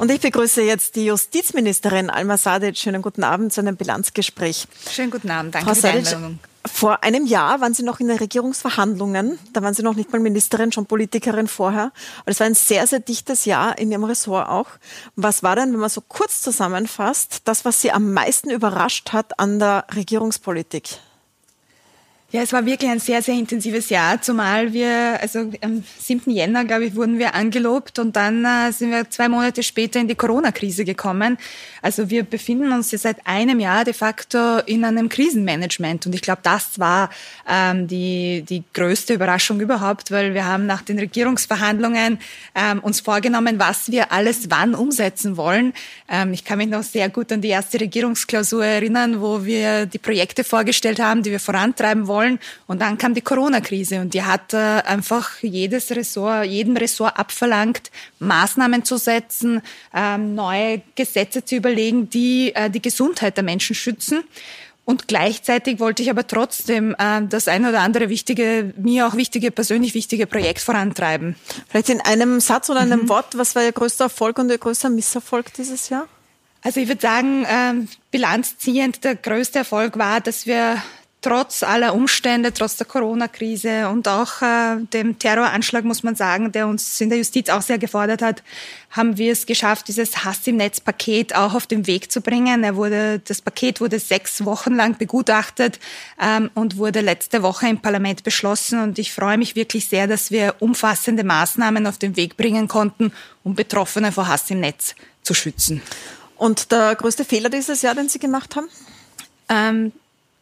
Und ich begrüße jetzt die Justizministerin Alma Sadic. Schönen guten Abend zu einem Bilanzgespräch. Schönen guten Abend, danke Frau für die Einladung. Vor einem Jahr waren Sie noch in den Regierungsverhandlungen. Da waren Sie noch nicht mal Ministerin, schon Politikerin vorher. Aber es war ein sehr, sehr dichtes Jahr in Ihrem Ressort auch. Was war denn, wenn man so kurz zusammenfasst, das, was Sie am meisten überrascht hat an der Regierungspolitik? Ja, es war wirklich ein sehr, sehr intensives Jahr, zumal wir, also am 7. Jänner, glaube ich, wurden wir angelobt und dann äh, sind wir zwei Monate später in die Corona-Krise gekommen. Also wir befinden uns jetzt seit einem Jahr de facto in einem Krisenmanagement und ich glaube, das war ähm, die, die größte Überraschung überhaupt, weil wir haben nach den Regierungsverhandlungen ähm, uns vorgenommen, was wir alles wann umsetzen wollen. Ähm, ich kann mich noch sehr gut an die erste Regierungsklausur erinnern, wo wir die Projekte vorgestellt haben, die wir vorantreiben wollen wollen. Und dann kam die Corona-Krise und die hat äh, einfach jedes Ressort, jedem Ressort abverlangt, Maßnahmen zu setzen, ähm, neue Gesetze zu überlegen, die äh, die Gesundheit der Menschen schützen. Und gleichzeitig wollte ich aber trotzdem äh, das ein oder andere wichtige, mir auch wichtige, persönlich wichtige Projekt vorantreiben. Vielleicht in einem Satz oder einem mhm. Wort, was war Ihr größter Erfolg und Ihr größter Misserfolg dieses Jahr? Also ich würde sagen, ähm, bilanzziehend, der größte Erfolg war, dass wir trotz aller Umstände, trotz der Corona-Krise und auch äh, dem Terroranschlag, muss man sagen, der uns in der Justiz auch sehr gefordert hat, haben wir es geschafft, dieses Hass im Netz-Paket auch auf den Weg zu bringen. Er wurde, das Paket wurde sechs Wochen lang begutachtet ähm, und wurde letzte Woche im Parlament beschlossen. Und ich freue mich wirklich sehr, dass wir umfassende Maßnahmen auf den Weg bringen konnten, um Betroffene vor Hass im Netz zu schützen. Und der größte Fehler dieses Jahr, den Sie gemacht haben? Ähm,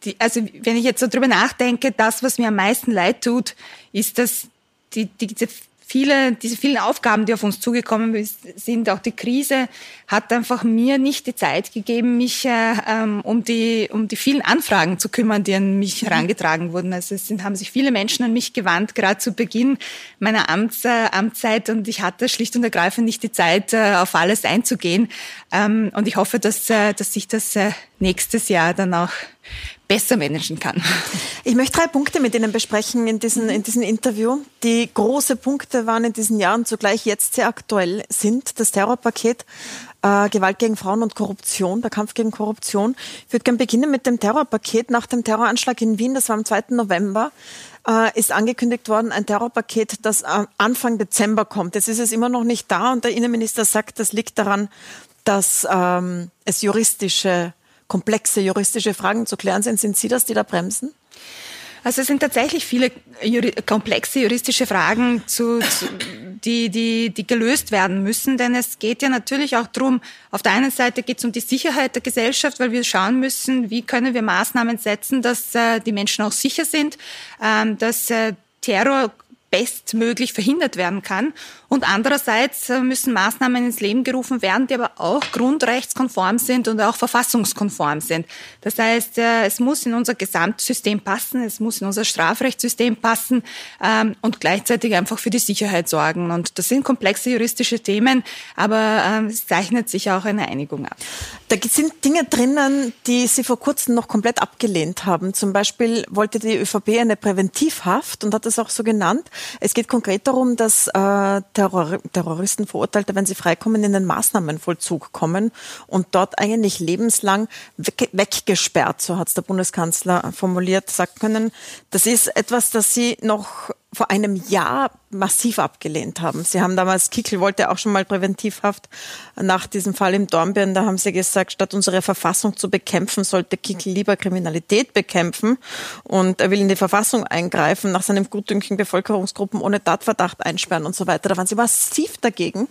die, also wenn ich jetzt so drüber nachdenke, das, was mir am meisten leid tut, ist, dass die, die, diese viele, diese vielen Aufgaben, die auf uns zugekommen sind, auch die Krise, hat einfach mir nicht die Zeit gegeben, mich äh, ähm, um, die, um die vielen Anfragen zu kümmern, die an mich mhm. herangetragen wurden. Also es sind, haben sich viele Menschen an mich gewandt, gerade zu Beginn meiner Amts, äh, Amtszeit und ich hatte schlicht und ergreifend nicht die Zeit, äh, auf alles einzugehen. Ähm, und ich hoffe, dass, äh, dass sich das äh, nächstes Jahr dann auch besser managen kann. Ich möchte drei Punkte mit Ihnen besprechen in diesem, in diesem Interview, die große Punkte waren in diesen Jahren, zugleich jetzt sehr aktuell sind. Das Terrorpaket, äh, Gewalt gegen Frauen und Korruption, der Kampf gegen Korruption. Ich würde gerne beginnen mit dem Terrorpaket. Nach dem Terroranschlag in Wien, das war am 2. November, äh, ist angekündigt worden, ein Terrorpaket, das Anfang Dezember kommt. Jetzt ist es immer noch nicht da und der Innenminister sagt, das liegt daran, dass ähm, es juristische komplexe juristische Fragen zu klären sind. Sind Sie das, die da bremsen? Also es sind tatsächlich viele juri komplexe juristische Fragen, zu, zu, die, die, die gelöst werden müssen. Denn es geht ja natürlich auch darum, auf der einen Seite geht es um die Sicherheit der Gesellschaft, weil wir schauen müssen, wie können wir Maßnahmen setzen, dass äh, die Menschen auch sicher sind, ähm, dass äh, Terror bestmöglich verhindert werden kann. Und andererseits äh, müssen Maßnahmen ins Leben gerufen werden, die aber auch grundrechtskonform sind und auch verfassungskonform sind. Das heißt, äh, es muss in unser Gesamtsystem passen, es muss in unser Strafrechtssystem passen ähm, und gleichzeitig einfach für die Sicherheit sorgen. Und das sind komplexe juristische Themen, aber ähm, es zeichnet sich auch eine Einigung ab. Da sind Dinge drinnen, die Sie vor kurzem noch komplett abgelehnt haben. Zum Beispiel wollte die ÖVP eine Präventivhaft und hat das auch so genannt. Es geht konkret darum, dass äh, Terror Terroristen, Verurteilte, wenn sie freikommen, in den Maßnahmenvollzug kommen und dort eigentlich lebenslang weg weggesperrt, so hat es der Bundeskanzler formuliert, sagt können. Das ist etwas, das Sie noch vor einem Jahr massiv abgelehnt haben. Sie haben damals, Kickel wollte auch schon mal Präventivhaft nach diesem Fall im Dornbirn, da haben Sie gesagt, statt unsere Verfassung zu bekämpfen, sollte Kickel lieber Kriminalität bekämpfen und er will in die Verfassung eingreifen, nach seinem Gutdünken Bevölkerungsgruppen ohne Tatverdacht einsperren und so weiter. Da waren Sie massiv dagegen.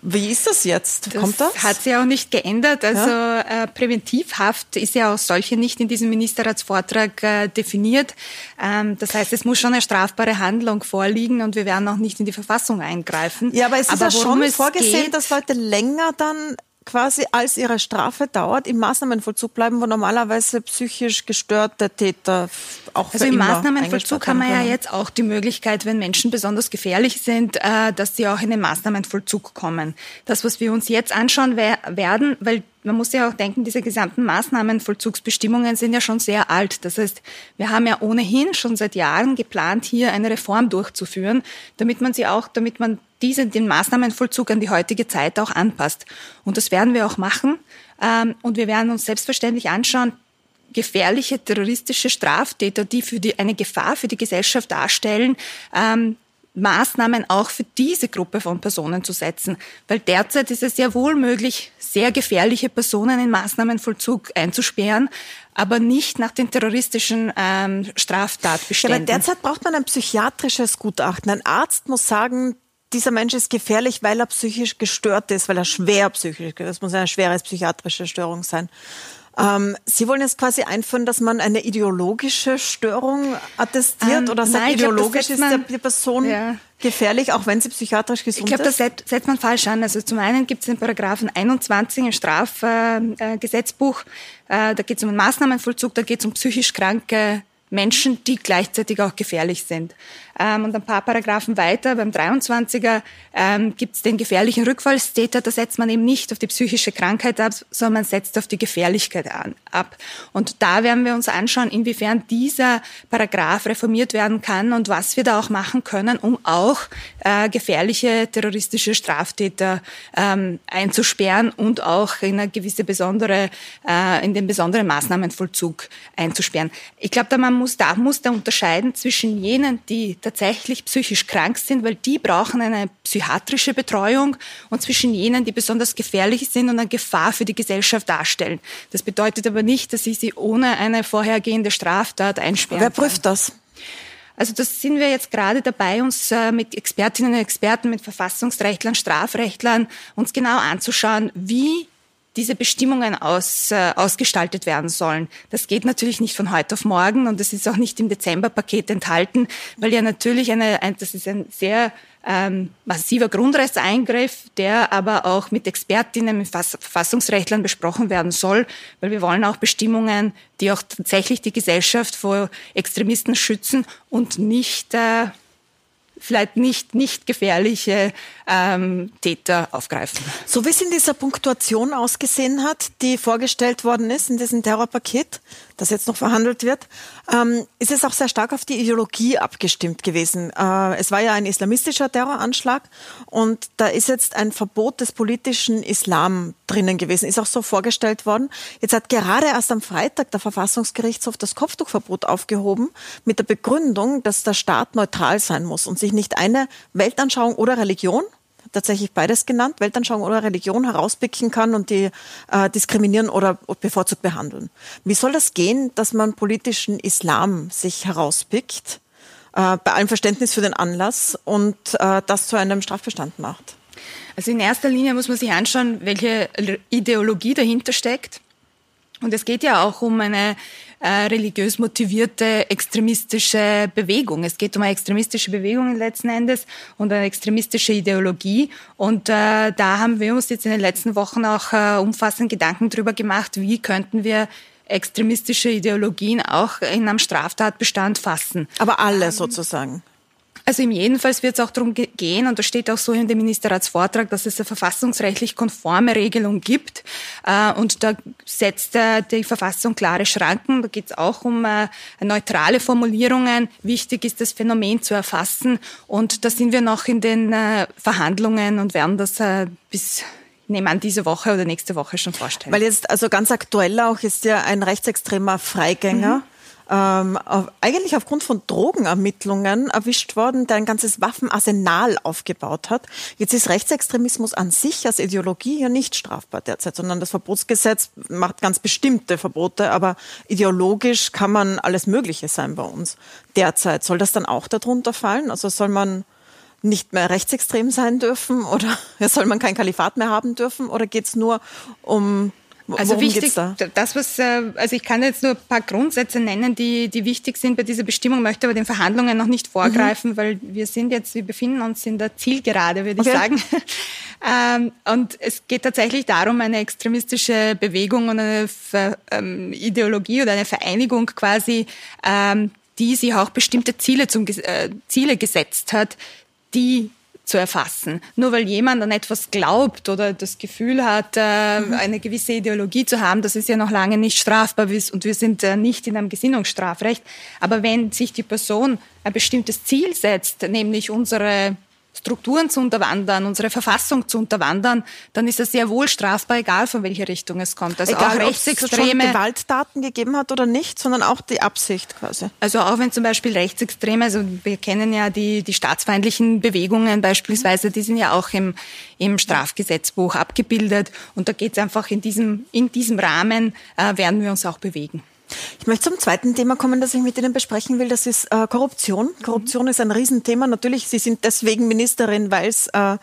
Wie ist das jetzt? Das Kommt das? Hat sich auch nicht geändert. Also ja? äh, Präventivhaft ist ja auch solche nicht in diesem Ministerratsvortrag äh, definiert. Ähm, das heißt, es muss schon eine strafbare Handlung vorliegen und wir werden auch nicht in die Verfassung eingreifen. Ja, aber es ist aber ja schon vorgesehen, geht, dass Leute länger dann quasi als ihre Strafe dauert, im Maßnahmenvollzug bleiben, wo normalerweise psychisch gestörte Täter auch Also im Maßnahmenvollzug haben wir ja jetzt auch die Möglichkeit, wenn Menschen besonders gefährlich sind, äh, dass sie auch in den Maßnahmenvollzug kommen. Das, was wir uns jetzt anschauen werden, weil man muss ja auch denken, diese gesamten Maßnahmenvollzugsbestimmungen sind ja schon sehr alt. Das heißt, wir haben ja ohnehin schon seit Jahren geplant, hier eine Reform durchzuführen, damit man sie auch, damit man diese, den Maßnahmenvollzug an die heutige Zeit auch anpasst. Und das werden wir auch machen. Ähm, und wir werden uns selbstverständlich anschauen, gefährliche terroristische Straftäter, die für die, eine Gefahr für die Gesellschaft darstellen, ähm, Maßnahmen auch für diese Gruppe von Personen zu setzen. Weil derzeit ist es ja wohl möglich, sehr gefährliche Personen in Maßnahmenvollzug einzusperren, aber nicht nach den terroristischen ähm, Straftatbeständen. Ja, aber derzeit braucht man ein psychiatrisches Gutachten. Ein Arzt muss sagen, dieser Mensch ist gefährlich, weil er psychisch gestört ist, weil er schwer psychisch, das muss eine schwere psychiatrische Störung sein. Ähm, Sie wollen jetzt quasi einführen, dass man eine ideologische Störung attestiert ähm, oder sagt, nein, ideologisch glaub, ist man, die Person ja. gefährlich, auch wenn sie psychiatrisch gesund ist? Ich glaube, das setzt man falsch an. Also zum einen gibt es den Paragraphen 21 im Strafgesetzbuch, äh, äh, da geht es um Maßnahmenvollzug, da geht es um psychisch kranke Menschen, die gleichzeitig auch gefährlich sind. Ähm, und ein paar Paragraphen weiter, beim 23er, ähm, gibt es den gefährlichen Rückfallstäter. Da setzt man eben nicht auf die psychische Krankheit ab, sondern man setzt auf die Gefährlichkeit an, ab. Und da werden wir uns anschauen, inwiefern dieser Paragraph reformiert werden kann und was wir da auch machen können, um auch äh, gefährliche terroristische Straftäter ähm, einzusperren und auch in eine gewisse besondere, äh, in den besonderen Maßnahmenvollzug einzusperren. Ich glaube, da man muss, da muss da unterscheiden zwischen jenen, die tatsächlich psychisch krank sind, weil die brauchen eine psychiatrische Betreuung und zwischen jenen, die besonders gefährlich sind und eine Gefahr für die Gesellschaft darstellen. Das bedeutet aber nicht, dass ich sie ohne eine vorhergehende Straftat einsperren Wer prüft kann. das? Also das sind wir jetzt gerade dabei, uns äh, mit Expertinnen und Experten, mit Verfassungsrechtlern, Strafrechtlern uns genau anzuschauen, wie diese Bestimmungen aus, äh, ausgestaltet werden sollen. Das geht natürlich nicht von heute auf morgen und das ist auch nicht im Dezemberpaket enthalten, weil ja natürlich eine, ein, das ist ein sehr ähm, massiver Grundrechtseingriff, der aber auch mit Expertinnen, mit Verfassungsrechtlern besprochen werden soll, weil wir wollen auch Bestimmungen, die auch tatsächlich die Gesellschaft vor Extremisten schützen und nicht äh, vielleicht nicht, nicht gefährliche ähm, Täter aufgreifen. So wie es in dieser Punktuation ausgesehen hat, die vorgestellt worden ist in diesem Terrorpaket, das jetzt noch verhandelt wird, ähm, ist es auch sehr stark auf die Ideologie abgestimmt gewesen. Äh, es war ja ein islamistischer Terroranschlag und da ist jetzt ein Verbot des politischen Islam drinnen gewesen, ist auch so vorgestellt worden. Jetzt hat gerade erst am Freitag der Verfassungsgerichtshof das Kopftuchverbot aufgehoben mit der Begründung, dass der Staat neutral sein muss und sich nicht eine Weltanschauung oder Religion tatsächlich beides genannt, Weltanschauung oder Religion herauspicken kann und die äh, diskriminieren oder bevorzugt behandeln. Wie soll das gehen, dass man politischen Islam sich herauspickt, äh, bei allem Verständnis für den Anlass und äh, das zu einem Strafbestand macht? Also in erster Linie muss man sich anschauen, welche Ideologie dahinter steckt. Und es geht ja auch um eine äh, religiös motivierte extremistische Bewegung. Es geht um eine extremistische Bewegung letzten Endes und eine extremistische Ideologie. Und äh, da haben wir uns jetzt in den letzten Wochen auch äh, umfassend Gedanken darüber gemacht, wie könnten wir extremistische Ideologien auch in einem Straftatbestand fassen. Aber alle ähm, sozusagen. Also im jedenfalls wird es auch darum gehen, und das steht auch so in dem Ministerratsvortrag, dass es eine verfassungsrechtlich konforme Regelung gibt. Äh, und da setzt äh, die Verfassung klare Schranken. Da geht es auch um äh, neutrale Formulierungen. Wichtig ist, das Phänomen zu erfassen. Und da sind wir noch in den Verhandlungen und werden das bis nehme an, diese Woche oder nächste Woche schon vorstellen. Weil jetzt, also ganz aktuell auch ist ja ein rechtsextremer Freigänger. Ähm, auf, eigentlich aufgrund von Drogenermittlungen erwischt worden, der ein ganzes Waffenarsenal aufgebaut hat. Jetzt ist Rechtsextremismus an sich als Ideologie ja nicht strafbar derzeit, sondern das Verbotsgesetz macht ganz bestimmte Verbote, aber ideologisch kann man alles Mögliche sein bei uns derzeit. Soll das dann auch darunter fallen? Also soll man nicht mehr rechtsextrem sein dürfen oder soll man kein Kalifat mehr haben dürfen oder geht es nur um also Worum wichtig, da? das was, äh, also ich kann jetzt nur ein paar Grundsätze nennen, die, die wichtig sind bei dieser Bestimmung, möchte aber den Verhandlungen noch nicht vorgreifen, mhm. weil wir sind jetzt, wir befinden uns in der Zielgerade, würde okay. ich sagen. ähm, und es geht tatsächlich darum, eine extremistische Bewegung und eine Ver, ähm, Ideologie oder eine Vereinigung quasi, ähm, die sich auch bestimmte Ziele, zum, äh, Ziele gesetzt hat, die zu erfassen. Nur weil jemand an etwas glaubt oder das Gefühl hat, äh, mhm. eine gewisse Ideologie zu haben, das ist ja noch lange nicht strafbar und wir sind äh, nicht in einem Gesinnungsstrafrecht. Aber wenn sich die Person ein bestimmtes Ziel setzt, nämlich unsere Strukturen zu unterwandern, unsere Verfassung zu unterwandern, dann ist das sehr wohl strafbar, egal von welcher Richtung es kommt. Also egal, auch rechtsextreme es Gewalttaten gegeben hat oder nicht, sondern auch die Absicht quasi. Also auch wenn zum Beispiel Rechtsextreme, also wir kennen ja die die staatsfeindlichen Bewegungen beispielsweise, die sind ja auch im im Strafgesetzbuch abgebildet und da geht es einfach in diesem in diesem Rahmen äh, werden wir uns auch bewegen. Ich möchte zum zweiten Thema kommen, das ich mit Ihnen besprechen will. Das ist äh, Korruption. Korruption mhm. ist ein Riesenthema. Natürlich, Sie sind deswegen Ministerin, weil es äh,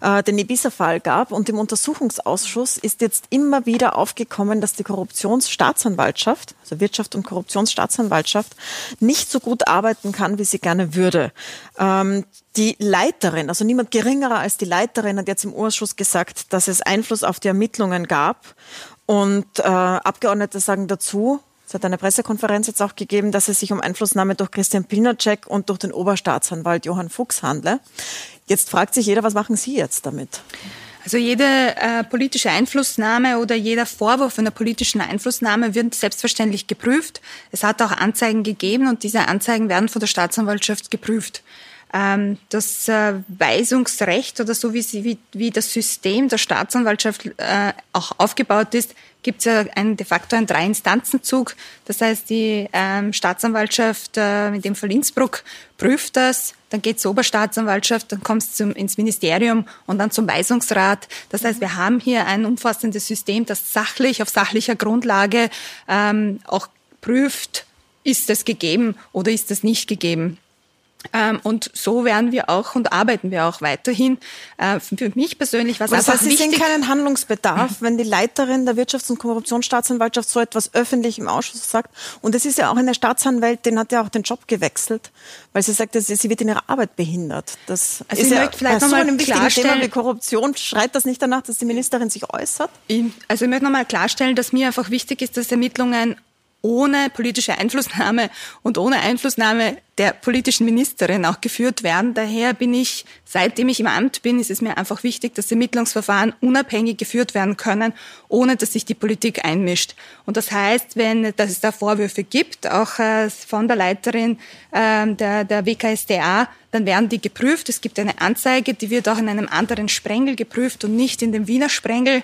äh, den Ibiza-Fall gab. Und im Untersuchungsausschuss ist jetzt immer wieder aufgekommen, dass die Korruptionsstaatsanwaltschaft, also Wirtschaft und Korruptionsstaatsanwaltschaft, nicht so gut arbeiten kann, wie sie gerne würde. Ähm, die Leiterin, also niemand geringerer als die Leiterin, hat jetzt im Ausschuss gesagt, dass es Einfluss auf die Ermittlungen gab. Und äh, Abgeordnete sagen dazu, es hat eine Pressekonferenz jetzt auch gegeben, dass es sich um Einflussnahme durch Christian Pilnacek und durch den Oberstaatsanwalt Johann Fuchs handle. Jetzt fragt sich jeder, was machen Sie jetzt damit? Also jede äh, politische Einflussnahme oder jeder Vorwurf einer politischen Einflussnahme wird selbstverständlich geprüft. Es hat auch Anzeigen gegeben und diese Anzeigen werden von der Staatsanwaltschaft geprüft. Ähm, das äh, Weisungsrecht oder so wie, sie, wie, wie das System der Staatsanwaltschaft äh, auch aufgebaut ist, gibt es ja ein, de facto einen Drei-Instanzenzug. Das heißt, die ähm, Staatsanwaltschaft, äh, in dem Fall Innsbruck, prüft das, dann geht zur Oberstaatsanwaltschaft, dann kommt es ins Ministerium und dann zum Weisungsrat. Das heißt, wir haben hier ein umfassendes System, das sachlich, auf sachlicher Grundlage ähm, auch prüft, ist es gegeben oder ist es nicht gegeben. Ähm, und so werden wir auch und arbeiten wir auch weiterhin. Äh, für mich persönlich was das heißt, Sie sehen keinen Handlungsbedarf, wenn die Leiterin der Wirtschafts- und Korruptionsstaatsanwaltschaft so etwas öffentlich im Ausschuss sagt. Und es ist ja auch eine Staatsanwältin, hat ja auch den Job gewechselt, weil sie sagt, sie wird in ihrer Arbeit behindert. Das also ist ja vielleicht so einem wichtigen Thema wie Korruption. Schreit das nicht danach, dass die Ministerin sich äußert? Also ich möchte nochmal klarstellen, dass mir einfach wichtig ist, dass Ermittlungen ohne politische Einflussnahme und ohne Einflussnahme der politischen Ministerin auch geführt werden. Daher bin ich, seitdem ich im Amt bin, ist es mir einfach wichtig, dass Ermittlungsverfahren unabhängig geführt werden können, ohne dass sich die Politik einmischt. Und das heißt, wenn dass es da Vorwürfe gibt, auch äh, von der Leiterin ähm, der, der WKSDA, dann werden die geprüft. Es gibt eine Anzeige, die wird auch in einem anderen Sprengel geprüft und nicht in dem Wiener Sprengel.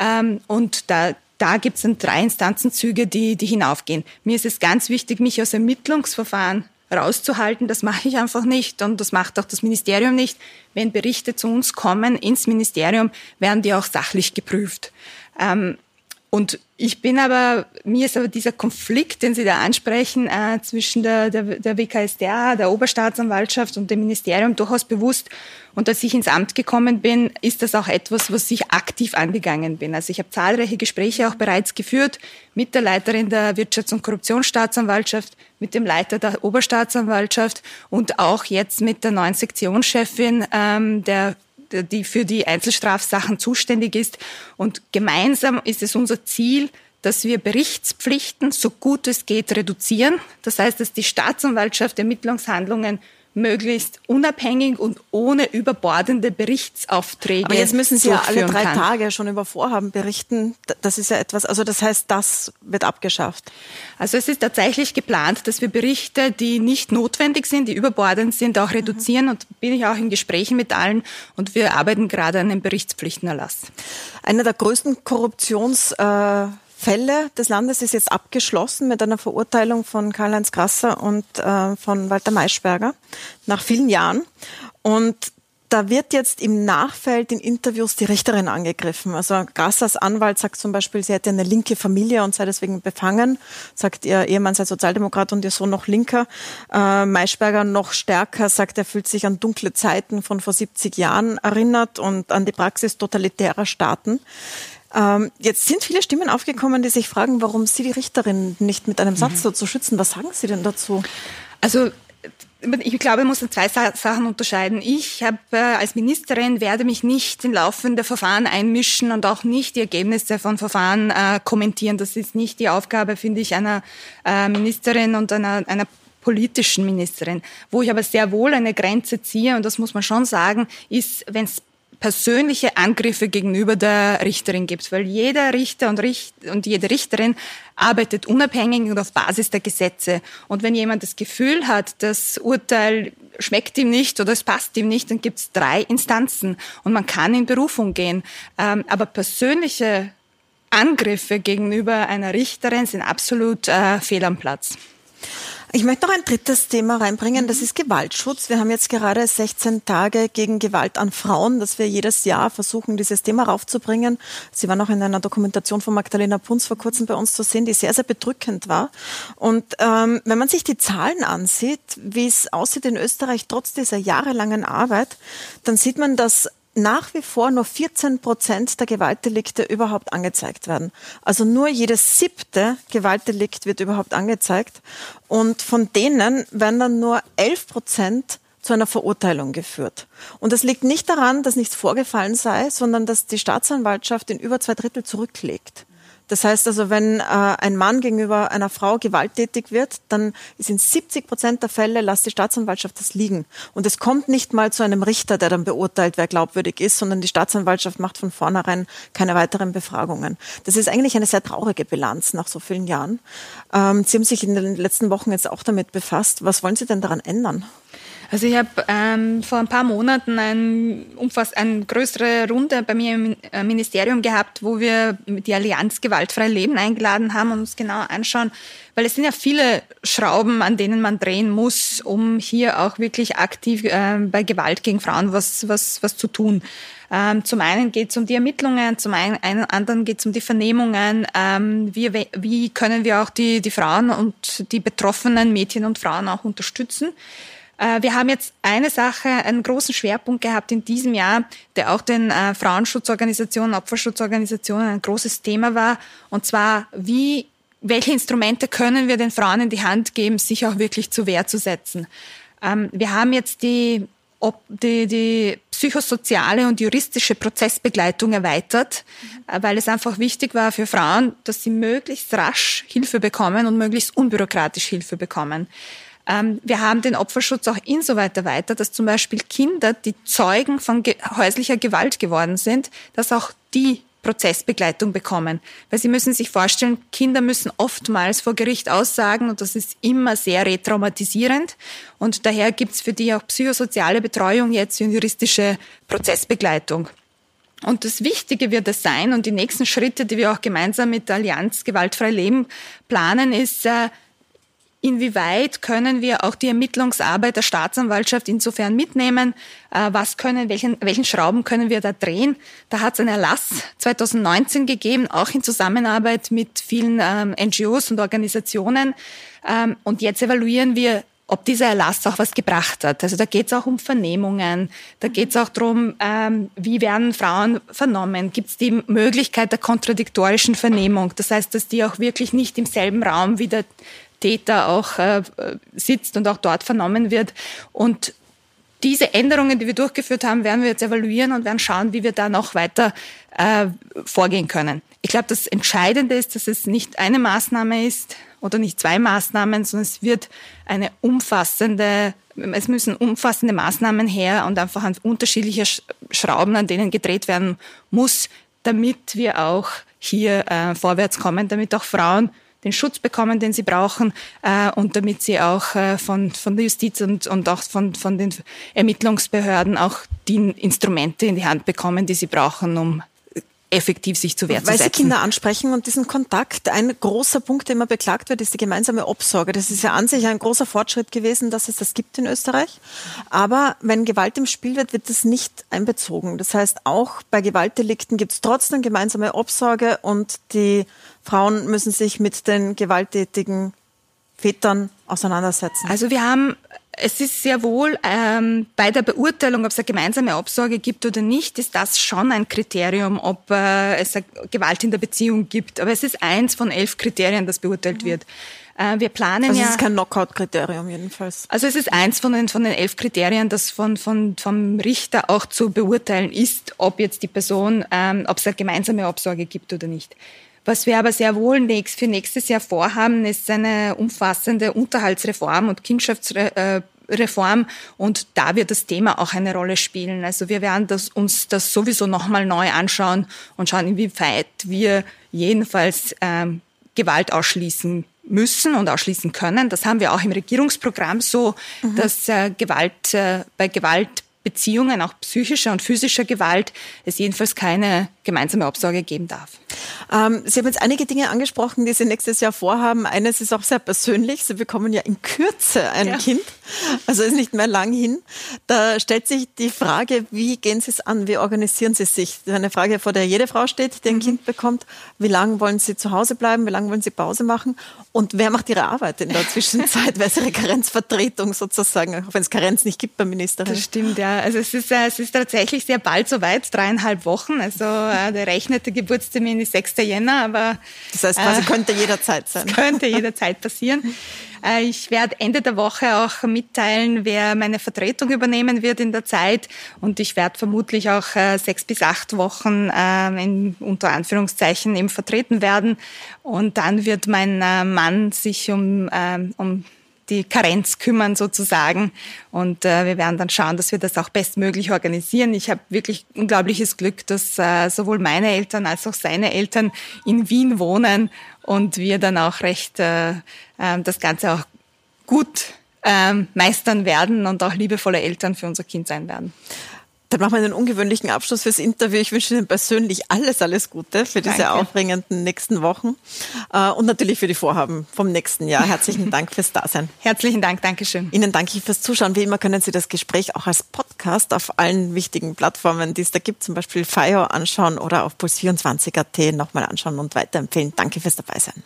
Mhm. und da, da gibt es dann drei Instanzenzüge, die, die hinaufgehen. Mir ist es ganz wichtig, mich aus Ermittlungsverfahren rauszuhalten. Das mache ich einfach nicht und das macht auch das Ministerium nicht. Wenn Berichte zu uns kommen ins Ministerium, werden die auch sachlich geprüft. Ähm, und ich bin aber, mir ist aber dieser Konflikt, den Sie da ansprechen, äh, zwischen der, der, der WKSDA, der Oberstaatsanwaltschaft und dem Ministerium durchaus bewusst. Und als ich ins Amt gekommen bin, ist das auch etwas, was ich aktiv angegangen bin. Also ich habe zahlreiche Gespräche auch bereits geführt mit der Leiterin der Wirtschafts- und Korruptionsstaatsanwaltschaft, mit dem Leiter der Oberstaatsanwaltschaft und auch jetzt mit der neuen Sektionschefin ähm, der die für die Einzelstrafsachen zuständig ist. Und gemeinsam ist es unser Ziel, dass wir Berichtspflichten so gut es geht reduzieren. Das heißt, dass die Staatsanwaltschaft Ermittlungshandlungen möglichst unabhängig und ohne überbordende Berichtsaufträge. Aber jetzt müssen Sie ja alle drei kann. Tage schon über Vorhaben berichten. Das ist ja etwas, also das heißt, das wird abgeschafft. Also es ist tatsächlich geplant, dass wir Berichte, die nicht notwendig sind, die überbordend sind, auch reduzieren mhm. und bin ich auch in Gesprächen mit allen und wir arbeiten gerade an einem Berichtspflichtenerlass. Einer der größten Korruptions äh Fälle des Landes ist jetzt abgeschlossen mit einer Verurteilung von Karl-Heinz Grasser und äh, von Walter Maischberger nach vielen Jahren. Und da wird jetzt im Nachfeld in Interviews die Richterin angegriffen. Also Grassers Anwalt sagt zum Beispiel, sie hätte eine linke Familie und sei deswegen befangen. Sagt ihr Ehemann sei Sozialdemokrat und ihr Sohn noch Linker. Äh, Maischberger noch stärker sagt, er fühlt sich an dunkle Zeiten von vor 70 Jahren erinnert und an die Praxis totalitärer Staaten. Ähm, jetzt sind viele Stimmen aufgekommen, die sich fragen, warum Sie die Richterin nicht mit einem Satz mhm. so zu schützen. Was sagen Sie denn dazu? Also ich glaube, man muss zwei Sachen unterscheiden. Ich habe äh, als Ministerin werde mich nicht in laufende Verfahren einmischen und auch nicht die Ergebnisse von Verfahren äh, kommentieren. Das ist nicht die Aufgabe, finde ich, einer äh, Ministerin und einer, einer politischen Ministerin. Wo ich aber sehr wohl eine Grenze ziehe, und das muss man schon sagen, ist, wenn es persönliche Angriffe gegenüber der Richterin gibt, weil jeder Richter und, Richt und jede Richterin arbeitet unabhängig und auf Basis der Gesetze. Und wenn jemand das Gefühl hat, das Urteil schmeckt ihm nicht oder es passt ihm nicht, dann gibt es drei Instanzen und man kann in Berufung gehen. Ähm, aber persönliche Angriffe gegenüber einer Richterin sind absolut äh, fehl am Platz. Ich möchte noch ein drittes Thema reinbringen, das ist Gewaltschutz. Wir haben jetzt gerade 16 Tage gegen Gewalt an Frauen, dass wir jedes Jahr versuchen, dieses Thema raufzubringen. Sie war noch in einer Dokumentation von Magdalena Punz vor kurzem bei uns zu sehen, die sehr, sehr bedrückend war. Und ähm, wenn man sich die Zahlen ansieht, wie es aussieht in Österreich trotz dieser jahrelangen Arbeit, dann sieht man, dass nach wie vor nur 14 Prozent der Gewaltdelikte überhaupt angezeigt werden. Also nur jedes siebte Gewaltdelikt wird überhaupt angezeigt. Und von denen werden dann nur 11 Prozent zu einer Verurteilung geführt. Und das liegt nicht daran, dass nichts vorgefallen sei, sondern dass die Staatsanwaltschaft in über zwei Drittel zurücklegt. Das heißt also, wenn äh, ein Mann gegenüber einer Frau gewalttätig wird, dann ist in 70 Prozent der Fälle, lasst die Staatsanwaltschaft das liegen. Und es kommt nicht mal zu einem Richter, der dann beurteilt, wer glaubwürdig ist, sondern die Staatsanwaltschaft macht von vornherein keine weiteren Befragungen. Das ist eigentlich eine sehr traurige Bilanz nach so vielen Jahren. Ähm, Sie haben sich in den letzten Wochen jetzt auch damit befasst. Was wollen Sie denn daran ändern? Also ich habe ähm, vor ein paar Monaten ein, umfass, eine größere Runde bei mir im äh, Ministerium gehabt, wo wir die Allianz Gewaltfrei Leben eingeladen haben und uns genau anschauen, weil es sind ja viele Schrauben, an denen man drehen muss, um hier auch wirklich aktiv äh, bei Gewalt gegen Frauen was, was, was zu tun. Ähm, zum einen geht es um die Ermittlungen, zum einen, anderen geht es um die Vernehmungen. Ähm, wie, wie können wir auch die, die Frauen und die betroffenen Mädchen und Frauen auch unterstützen? Äh, wir haben jetzt eine Sache, einen großen Schwerpunkt gehabt in diesem Jahr, der auch den äh, Frauenschutzorganisationen, Opferschutzorganisationen ein großes Thema war. Und zwar, wie, welche Instrumente können wir den Frauen in die Hand geben, sich auch wirklich zur Wehr zu setzen? Ähm, wir haben jetzt die, die, die psychosoziale und juristische Prozessbegleitung erweitert, mhm. weil es einfach wichtig war für Frauen, dass sie möglichst rasch Hilfe bekommen und möglichst unbürokratisch Hilfe bekommen. Ähm, wir haben den Opferschutz auch insoweit erweitert, dass zum Beispiel Kinder, die Zeugen von häuslicher Gewalt geworden sind, dass auch die Prozessbegleitung bekommen. Weil Sie müssen sich vorstellen, Kinder müssen oftmals vor Gericht aussagen und das ist immer sehr retraumatisierend. Und daher gibt es für die auch psychosoziale Betreuung jetzt und juristische Prozessbegleitung. Und das Wichtige wird es sein und die nächsten Schritte, die wir auch gemeinsam mit der Allianz Gewaltfrei Leben planen, ist, äh, Inwieweit können wir auch die Ermittlungsarbeit der Staatsanwaltschaft insofern mitnehmen? Äh, was können, welchen, welchen Schrauben können wir da drehen? Da hat es einen Erlass 2019 gegeben, auch in Zusammenarbeit mit vielen ähm, NGOs und Organisationen. Ähm, und jetzt evaluieren wir, ob dieser Erlass auch was gebracht hat. Also da geht es auch um Vernehmungen, da geht es auch darum, ähm, wie werden Frauen vernommen, gibt es die Möglichkeit der kontradiktorischen Vernehmung, das heißt, dass die auch wirklich nicht im selben Raum wie der Täter auch äh, sitzt und auch dort vernommen wird. Und diese Änderungen, die wir durchgeführt haben, werden wir jetzt evaluieren und werden schauen, wie wir da noch weiter äh, vorgehen können. Ich glaube, das Entscheidende ist, dass es nicht eine Maßnahme ist oder nicht zwei Maßnahmen, sondern es wird eine umfassende, es müssen umfassende Maßnahmen her und einfach an unterschiedliche Schrauben, an denen gedreht werden muss, damit wir auch hier äh, vorwärts kommen, damit auch Frauen den Schutz bekommen, den sie brauchen äh, und damit sie auch äh, von, von der Justiz und, und auch von, von den Ermittlungsbehörden auch die Instrumente in die Hand bekommen, die sie brauchen, um effektiv sich zu Wehr zu setzen. Weil Sie Kinder ansprechen und diesen Kontakt, ein großer Punkt, der immer beklagt wird, ist die gemeinsame Obsorge. Das ist ja an sich ein großer Fortschritt gewesen, dass es das gibt in Österreich. Aber wenn Gewalt im Spiel wird, wird das nicht einbezogen. Das heißt, auch bei Gewaltdelikten gibt es trotzdem gemeinsame Obsorge und die Frauen müssen sich mit den gewalttätigen Vätern auseinandersetzen. Also wir haben es ist sehr wohl ähm, bei der Beurteilung, ob es eine gemeinsame Absorge gibt oder nicht, ist das schon ein Kriterium, ob äh, es Gewalt in der Beziehung gibt. Aber es ist eins von elf Kriterien, das beurteilt mhm. wird. Äh, wir planen also ja. Es ist kein Knockout-Kriterium jedenfalls. Also es ist eins von den, von den elf Kriterien, das von, von, vom Richter auch zu beurteilen ist, ob jetzt die Person, ähm, ob es eine gemeinsame Absorge gibt oder nicht. Was wir aber sehr wohl für nächstes Jahr vorhaben, ist eine umfassende Unterhaltsreform und Kindschaftsreform und da wird das Thema auch eine Rolle spielen. Also wir werden das, uns das sowieso nochmal neu anschauen und schauen, inwieweit wir jedenfalls ähm, Gewalt ausschließen müssen und ausschließen können. Das haben wir auch im Regierungsprogramm so, mhm. dass äh, Gewalt äh, bei Gewalt Beziehungen, auch psychischer und physischer Gewalt, es jedenfalls keine gemeinsame Obsorge geben darf. Ähm, Sie haben jetzt einige Dinge angesprochen, die Sie nächstes Jahr vorhaben. Eines ist auch sehr persönlich. Sie bekommen ja in Kürze ein ja. Kind. Also ist nicht mehr lang hin. Da stellt sich die Frage, wie gehen Sie es an? Wie organisieren Sie sich? Das ist eine Frage, vor der jede Frau steht, die ein mhm. Kind bekommt. Wie lange wollen Sie zu Hause bleiben? Wie lange wollen Sie Pause machen? Und wer macht Ihre Arbeit in der Zwischenzeit? wer ist Ihre Karenzvertretung sozusagen? Auch wenn es Karenz nicht gibt beim Ministerin. Das stimmt, ja. Also es ist, äh, es ist tatsächlich sehr bald soweit, dreieinhalb Wochen. Also äh, der rechnete Geburtstermin ist 6. Jänner, aber... Das heißt quasi äh, könnte jederzeit sein. Könnte jederzeit passieren. Äh, ich werde Ende der Woche auch mitteilen, wer meine Vertretung übernehmen wird in der Zeit. Und ich werde vermutlich auch sechs bis acht Wochen in, unter Anführungszeichen eben vertreten werden. Und dann wird mein Mann sich um, um die Karenz kümmern sozusagen. Und äh, wir werden dann schauen, dass wir das auch bestmöglich organisieren. Ich habe wirklich unglaubliches Glück, dass äh, sowohl meine Eltern als auch seine Eltern in Wien wohnen und wir dann auch recht äh, äh, das Ganze auch gut äh, meistern werden und auch liebevolle Eltern für unser Kind sein werden. Dann machen wir einen ungewöhnlichen Abschluss fürs Interview. Ich wünsche Ihnen persönlich alles, alles Gute für diese Danke. aufregenden nächsten Wochen äh, und natürlich für die Vorhaben vom nächsten Jahr. Herzlichen Dank fürs Dasein. Herzlichen Dank, Dankeschön. Ihnen danke ich fürs Zuschauen. Wie immer können Sie das Gespräch auch als Podcast auf allen wichtigen Plattformen, die es da gibt, zum Beispiel FIO anschauen oder auf puls24.at nochmal anschauen und weiterempfehlen. Danke fürs Dabeisein.